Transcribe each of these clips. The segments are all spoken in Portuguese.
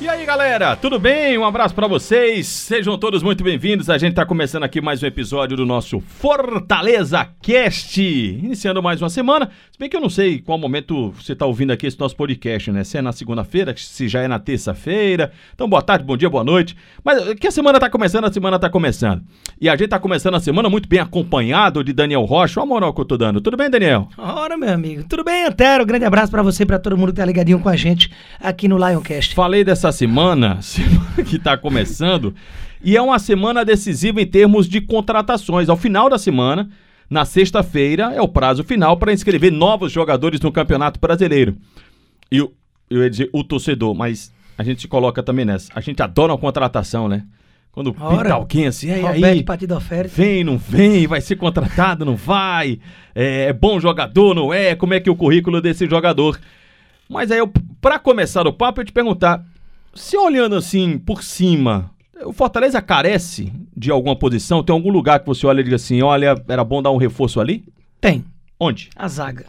E aí, galera, tudo bem? Um abraço para vocês. Sejam todos muito bem-vindos. A gente tá começando aqui mais um episódio do nosso Fortaleza Cast. Iniciando mais uma semana. Se bem que eu não sei qual momento você tá ouvindo aqui esse nosso podcast, né? Se é na segunda-feira, se já é na terça-feira. Então, boa tarde, bom dia, boa noite. Mas que a semana tá começando, a semana tá começando. E a gente tá começando a semana muito bem acompanhado de Daniel Rocha. Olha a moral que eu tô dando. Tudo bem, Daniel? Ora, meu amigo. Tudo bem, Antero? Grande abraço para você e pra todo mundo que tá ligadinho com a gente aqui no Lioncast. Falei dessa semana, semana que está começando, e é uma semana decisiva em termos de contratações. Ao final da semana, na sexta-feira, é o prazo final para inscrever novos jogadores no Campeonato Brasileiro. E eu, eu ia dizer o torcedor, mas a gente se coloca também nessa. A gente adora uma contratação, né? Quando pinta alguém assim, aí, Roberto aí, Partido Oferta. vem, não vem, vai ser contratado, não vai, é, é bom jogador, não é, como é que é o currículo desse jogador. Mas aí, eu, pra começar o papo, eu te perguntar, se olhando assim por cima, o Fortaleza carece de alguma posição? Tem algum lugar que você olha e diga assim, olha, era bom dar um reforço ali? Tem. Onde? A zaga.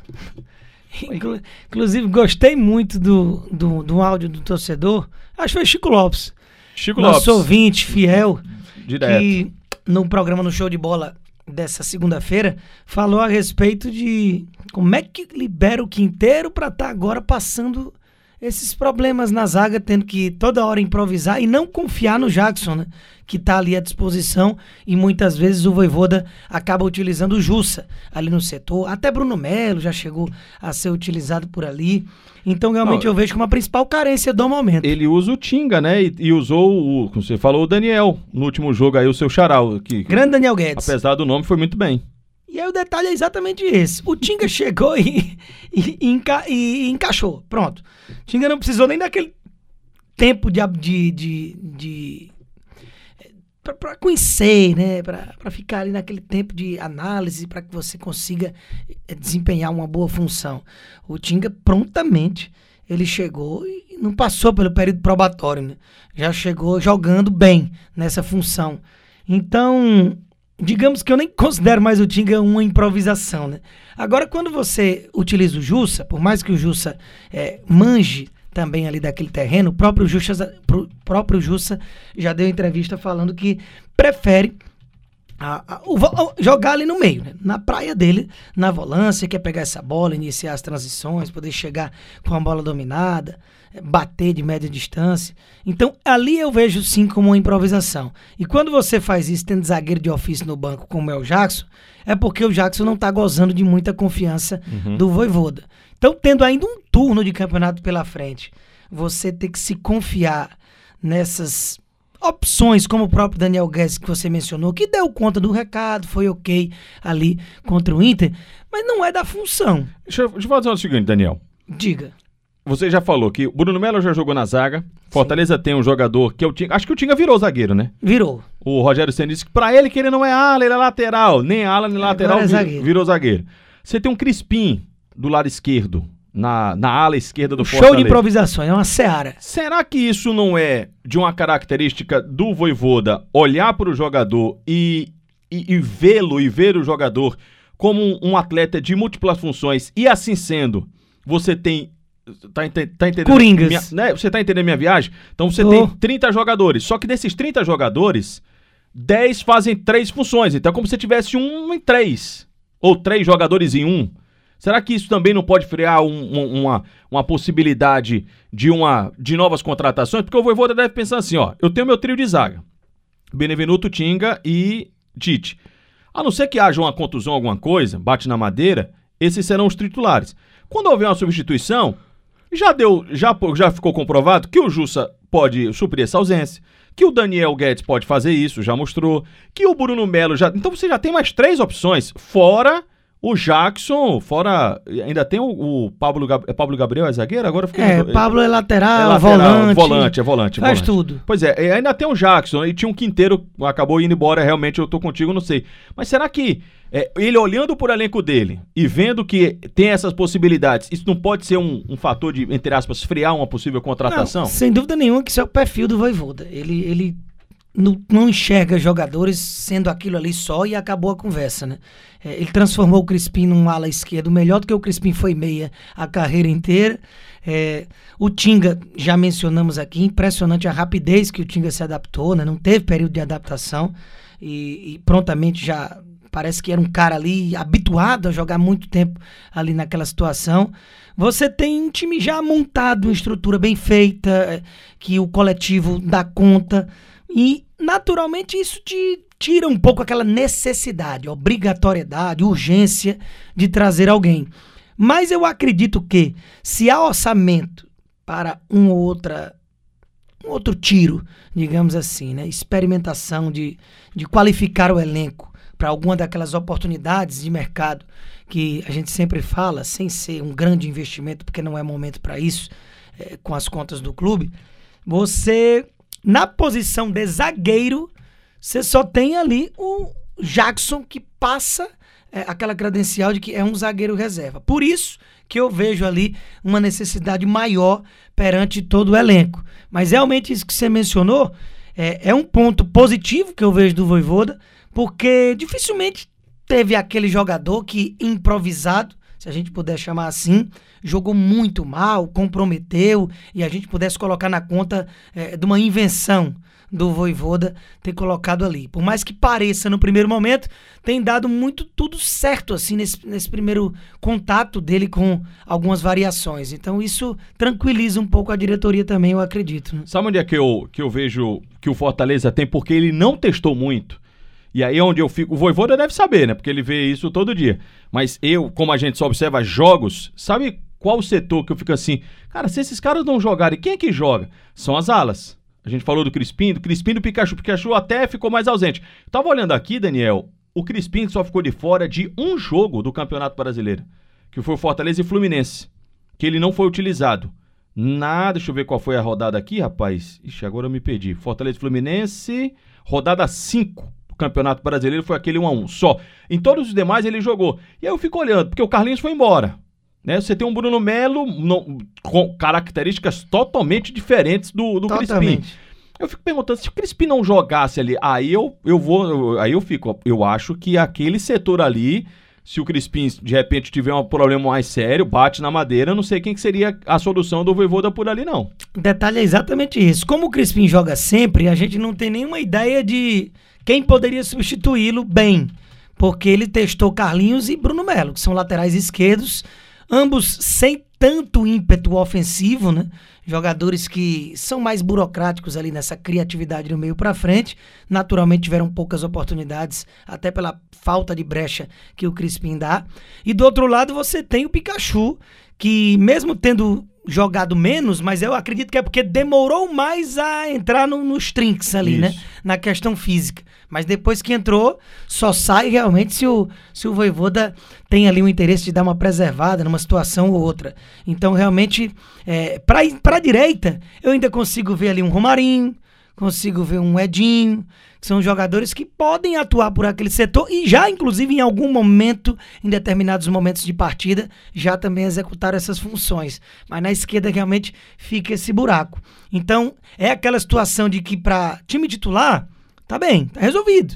Inclu- Inclusive, gostei muito do, do, do áudio do torcedor. Acho que foi Chico Lopes. Chico nosso Lopes, ouvinte fiel. direto. que no programa no Show de Bola dessa segunda-feira falou a respeito de como é que libera o Quinteiro para estar agora passando esses problemas na zaga, tendo que toda hora improvisar e não confiar no Jackson, né? Que tá ali à disposição e muitas vezes o Voivoda acaba utilizando o Jussa ali no setor. Até Bruno Melo já chegou a ser utilizado por ali. Então realmente Não, eu vejo como a principal carência do momento. Ele usa o Tinga, né? E, e usou o, como você falou, o Daniel no último jogo aí, o seu charal, que Grande Daniel Guedes. apesar do nome foi muito bem. E aí o detalhe é exatamente esse. O Tinga chegou e, e- e enca- e encaixou. Pronto. Tinga não precisou nem daquele tempo de... de, de, de pra, pra conhecer, né? Pra, pra ficar ali naquele tempo de análise para que você consiga eh, desempenhar uma boa função. O Tinga prontamente ele chegou e não passou pelo período probatório, né? Já chegou jogando bem nessa função. Então, digamos que eu nem considero mais o Tinga uma improvisação, né? Agora, quando você utiliza o Jussa, por mais que o Jussa eh, manje também ali daquele terreno, o próprio Jussa, próprio Jussa já deu entrevista falando que prefere a- a- o o- jogar ali no meio, né? na praia dele, na volância, quer pegar essa bola, iniciar as transições, poder chegar com a bola dominada, eh, bater de média distância. Então, ali eu vejo sim como uma improvisação. E quando você faz isso, tendo zagueiro de ofício no banco como é o Jackson, é porque o Jackson não tá gozando de muita confiança do Voivoda. Então, tendo ainda um turno de campeonato pela frente, você tem que se confiar nessas opções, como o próprio Daniel Guedes que você mencionou, que deu conta do recado, foi ok ali contra o Inter, mas não é da função. Deixa, eu- deixa eu fazer o seguinte, Daniel. Diga. Você já falou que o Bruno Melo já jogou na zaga. Fortaleza tem um jogador que é o Tinga. Acho que o Tinga virou zagueiro, né? Virou. O Rogério Senna disse que pra ele que ele não é ala, ele é lateral. Nem ala, nem lateral, é zagueiro. virou zagueiro. Você tem um Crispim do lado esquerdo, na, na ala esquerda do Show Fortaleza. de improvisações, é uma seara. Será que isso não é de uma característica do Voivoda olhar para o jogador e, e, e vê-lo e ver o jogador como um, um atleta de múltiplas funções e assim sendo, você tem. Tá, ente- tá entendendo? Coringas. Minha- né? Você tá entendendo minha viagem? Então você Tô. tem 30 jogadores. Só que desses 30 jogadores, 10 fazem três funções. Então é como se tivesse um em três. Ou três jogadores em um. Será que isso também não pode frear um- um- uma, uma possibilidade de, uma, de novas contratações? Porque o Voivoda deve pensar assim, ó, eu tenho meu trio de zaga. Benevenuto, Tinga e Tite. A não ser que haja uma contusão, alguma coisa, bate na madeira, esses serão os titulares. Quando houver uma substituição, já deu, já, já ficou comprovado que o Jussa pode suprir essa ausência, que o Daniel Guedes pode fazer isso, já mostrou, que o Bruno Melo já. Então você já tem mais três opções, fora o Jackson, fora. Ainda tem o, o Pablo, é Pablo Gabriel, é zagueiro? Agora fiquei. É, Pablo é lateral, é lateral, volante. volante, é volante. Faz volante. tudo. Pois é, ainda tem o Jackson e tinha um Quinteiro, acabou indo embora, realmente eu tô contigo, não sei. Mas será que é, ele olhando por elenco dele e vendo que tem essas possibilidades, isso não pode ser um, um fator de, entre aspas, frear uma possível contratação? Não, sem dúvida nenhuma que isso é o perfil do Voivoda. Ele, ele não, não enxerga jogadores sendo aquilo ali só e acabou a conversa, né? É, ele transformou o Crispim num ala esquerdo melhor do que o Crispim foi meia a carreira inteira. É, o Tinga, já mencionamos aqui, impressionante a rapidez que o Tinga se adaptou, né? Não teve período de adaptação e, e prontamente já parece que era um cara ali habituado a jogar muito tempo ali naquela situação. Você tem um time já montado, uma estrutura bem feita, é, que o coletivo dá conta. E, naturalmente, isso te tira um pouco aquela necessidade, obrigatoriedade, urgência de trazer alguém. Mas eu acredito que, se há orçamento para um outra, um outro tiro, digamos assim, né? experimentação de, de qualificar o elenco para alguma daquelas oportunidades de mercado que a gente sempre fala, sem ser um grande investimento, porque não é momento para isso, é, com as contas do clube, você na posição de zagueiro, você só tem ali o Jackson que passa é, aquela credencial de que é um zagueiro reserva. Por isso que eu vejo ali uma necessidade maior perante todo o elenco. Mas realmente isso que você mencionou é, é um ponto positivo que eu vejo do Voivoda, porque dificilmente teve aquele jogador que improvisado, se a gente puder chamar assim, jogou muito mal, comprometeu e a gente pudesse colocar na conta é, de uma invenção do Voivoda ter colocado ali. Por mais que pareça no primeiro momento, tem dado muito tudo certo assim nesse, nesse primeiro contato dele com algumas variações. Então isso tranquiliza um pouco a diretoria também, eu acredito. Né? Sabe onde é que eu, que eu vejo que o Fortaleza tem? Porque ele não testou muito. E aí onde eu fico. O Voivoda deve saber, né? Porque ele vê isso todo dia. Mas eu, como a gente só observa jogos, sabe qual setor que eu fico assim? Cara, se esses caras não jogarem, quem é que joga? São as alas. A gente falou do Crispim, do Crispim do Pikachu. O Pikachu até ficou mais ausente. tava olhando aqui, Daniel, o Crispim só ficou de fora de um jogo do Campeonato Brasileiro, que foi o Fortaleza e Fluminense, que ele não foi utilizado. Nada, deixa eu ver qual foi a rodada aqui, rapaz. Ixi, agora eu me perdi. Fortaleza e Fluminense, rodada 5 do Campeonato Brasileiro foi aquele 1 a 1 só. Em todos os demais ele jogou. E aí eu fico olhando, porque o Carlinhos foi embora. Né? Você tem um Bruno Melo no, com características totalmente diferentes do, do Crispim. Eu fico perguntando, se o Crispim não jogasse ali, aí eu, eu vou. Eu, aí eu fico. Eu acho que aquele setor ali, se o Crispim de repente tiver um problema mais sério, bate na madeira, não sei quem que seria a solução do Voivoda por ali, não. Detalhe é exatamente isso. Como o Crispim joga sempre, a gente não tem nenhuma ideia de quem poderia substituí-lo bem. Porque ele testou Carlinhos e Bruno Melo, que são laterais esquerdos ambos sem tanto ímpeto ofensivo, né? Jogadores que são mais burocráticos ali nessa criatividade do meio para frente, naturalmente tiveram poucas oportunidades, até pela falta de brecha que o Crispim dá. E do outro lado você tem o Pikachu, que mesmo tendo jogado menos, mas eu acredito que é porque demorou mais a entrar no, nos trinks ali, né? Isso. né? Na questão física. Mas depois que entrou, só sai realmente se o, se o Voivoda tem ali o interesse de dar uma preservada numa situação ou outra. Então, realmente, é, para a direita, eu ainda consigo ver ali um Romarinho, consigo ver um Edinho, que são jogadores que podem atuar por aquele setor e já, inclusive, em algum momento, em determinados momentos de partida, já também executaram essas funções. Mas na esquerda realmente fica esse buraco. Então, é aquela situação de que para time titular, tá bem, tá resolvido.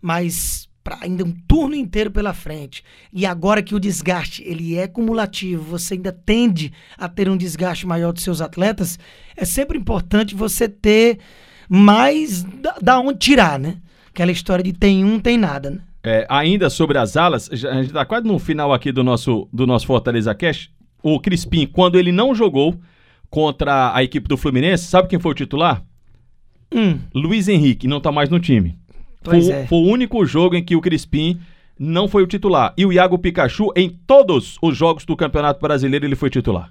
Mas para ainda um turno inteiro pela frente. E agora que o desgaste ele é cumulativo, você ainda tende a ter um desgaste maior dos seus atletas, é sempre importante você ter mais da, da onde tirar, né? Aquela história de tem um, tem nada, né? É, ainda sobre as alas, a gente está quase no final aqui do nosso, do nosso Fortaleza Cash. O Crispim, quando ele não jogou contra a equipe do Fluminense, sabe quem foi o titular? Hum. Luiz Henrique, não está mais no time. Pois foi, é. foi o único jogo em que o Crispim não foi o titular. E o Iago Pikachu, em todos os jogos do Campeonato Brasileiro, ele foi titular.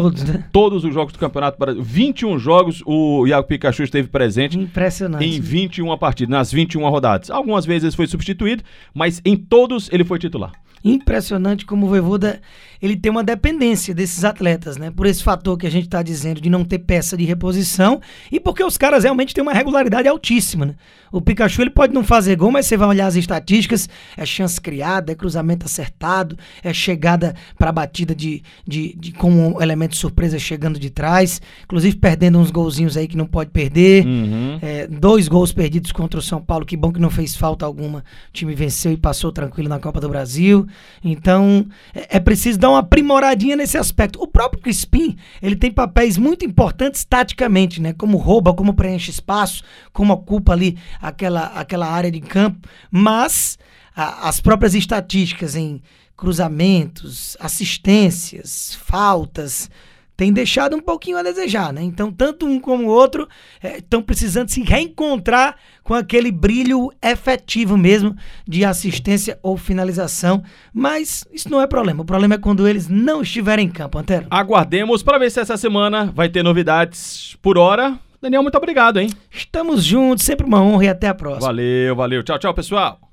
Todos, né? Todos os jogos do Campeonato Brasileiro. 21 jogos o Iago Pikachu esteve presente. Impressionante. Em 21 partidas, nas 21 rodadas. Algumas vezes foi substituído, mas em todos ele foi titular. Impressionante como o Voivoda ele tem uma dependência desses atletas, né? Por esse fator que a gente está dizendo de não ter peça de reposição e porque os caras realmente têm uma regularidade altíssima, né? O Pikachu ele pode não fazer gol, mas você vai olhar as estatísticas, é chance criada, é cruzamento acertado, é chegada para batida de, de, de com um elemento surpresa chegando de trás, inclusive perdendo uns golzinhos aí que não pode perder, Uhum. é, dois gols perdidos contra o São Paulo, que bom que não fez falta alguma, o time venceu e passou tranquilo na Copa do Brasil, então é, é preciso dar uma aprimoradinha nesse aspecto. O próprio Crispim, ele tem papéis muito importantes taticamente, né? Como rouba, como preenche espaço, como ocupa ali aquela, aquela área de campo, mas a- as próprias estatísticas em cruzamentos, assistências, faltas, tem deixado um pouquinho a desejar, né? Então, tanto um como o outro estão precisando se reencontrar com aquele brilho efetivo mesmo de assistência ou finalização. Mas isso não é problema. O problema é quando eles não estiverem em campo, Antero. Aguardemos para ver se essa semana vai ter novidades por hora. Daniel, muito obrigado, hein? Estamos juntos, sempre uma honra e até a próxima. Valeu, valeu. Tchau, tchau, pessoal.